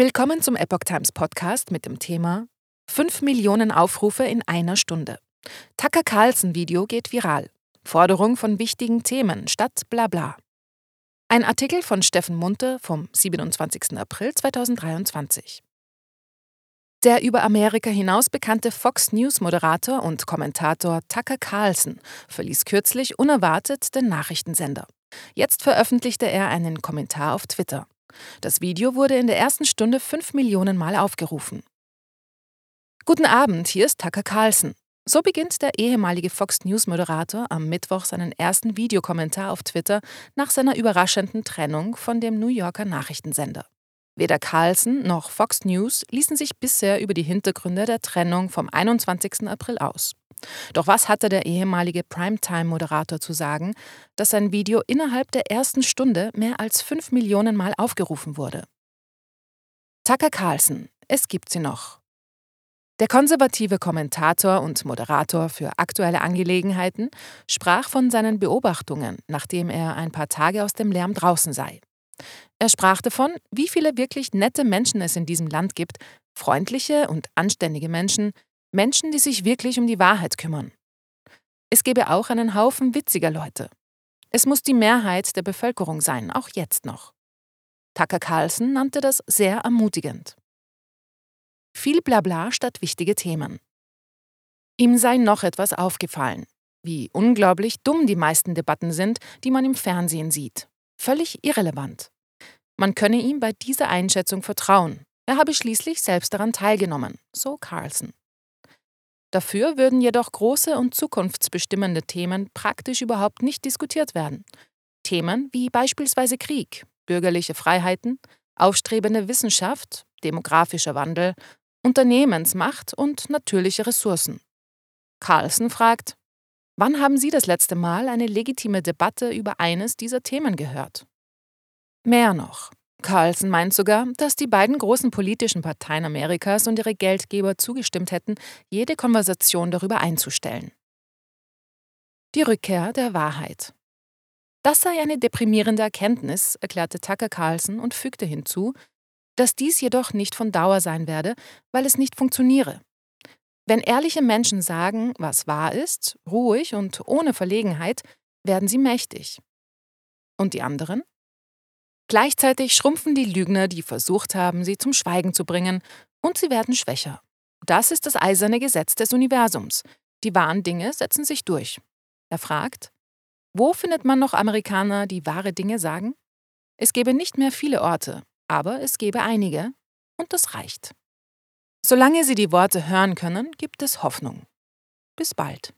Willkommen zum Epoch Times Podcast mit dem Thema 5 Millionen Aufrufe in einer Stunde. Tucker Carlson Video geht viral. Forderung von wichtigen Themen statt Blabla. Ein Artikel von Steffen Munter vom 27. April 2023. Der über Amerika hinaus bekannte Fox News-Moderator und Kommentator Tucker Carlson verließ kürzlich unerwartet den Nachrichtensender. Jetzt veröffentlichte er einen Kommentar auf Twitter. Das Video wurde in der ersten Stunde fünf Millionen Mal aufgerufen. Guten Abend, hier ist Tucker Carlson. So beginnt der ehemalige Fox News-Moderator am Mittwoch seinen ersten Videokommentar auf Twitter nach seiner überraschenden Trennung von dem New Yorker Nachrichtensender. Weder Carlson noch Fox News ließen sich bisher über die Hintergründe der Trennung vom 21. April aus. Doch was hatte der ehemalige Primetime-Moderator zu sagen, dass sein Video innerhalb der ersten Stunde mehr als fünf Millionen Mal aufgerufen wurde? Tucker Carlson, es gibt sie noch. Der konservative Kommentator und Moderator für aktuelle Angelegenheiten sprach von seinen Beobachtungen, nachdem er ein paar Tage aus dem Lärm draußen sei. Er sprach davon, wie viele wirklich nette Menschen es in diesem Land gibt, freundliche und anständige Menschen, Menschen, die sich wirklich um die Wahrheit kümmern. Es gäbe auch einen Haufen witziger Leute. Es muss die Mehrheit der Bevölkerung sein, auch jetzt noch. Tucker Carlson nannte das sehr ermutigend. Viel Blabla statt wichtige Themen. Ihm sei noch etwas aufgefallen, wie unglaublich dumm die meisten Debatten sind, die man im Fernsehen sieht. Völlig irrelevant. Man könne ihm bei dieser Einschätzung vertrauen. Er habe schließlich selbst daran teilgenommen, so Carlson. Dafür würden jedoch große und zukunftsbestimmende Themen praktisch überhaupt nicht diskutiert werden. Themen wie beispielsweise Krieg, bürgerliche Freiheiten, aufstrebende Wissenschaft, demografischer Wandel, Unternehmensmacht und natürliche Ressourcen. Carlson fragt, wann haben Sie das letzte Mal eine legitime Debatte über eines dieser Themen gehört? Mehr noch, Carlson meint sogar, dass die beiden großen politischen Parteien Amerikas und ihre Geldgeber zugestimmt hätten, jede Konversation darüber einzustellen. Die Rückkehr der Wahrheit. Das sei eine deprimierende Erkenntnis, erklärte Tucker Carlson und fügte hinzu, dass dies jedoch nicht von Dauer sein werde, weil es nicht funktioniere. Wenn ehrliche Menschen sagen, was wahr ist, ruhig und ohne Verlegenheit, werden sie mächtig. Und die anderen? Gleichzeitig schrumpfen die Lügner, die versucht haben, sie zum Schweigen zu bringen, und sie werden schwächer. Das ist das eiserne Gesetz des Universums. Die wahren Dinge setzen sich durch. Er fragt, wo findet man noch Amerikaner, die wahre Dinge sagen? Es gäbe nicht mehr viele Orte, aber es gäbe einige, und das reicht. Solange Sie die Worte hören können, gibt es Hoffnung. Bis bald.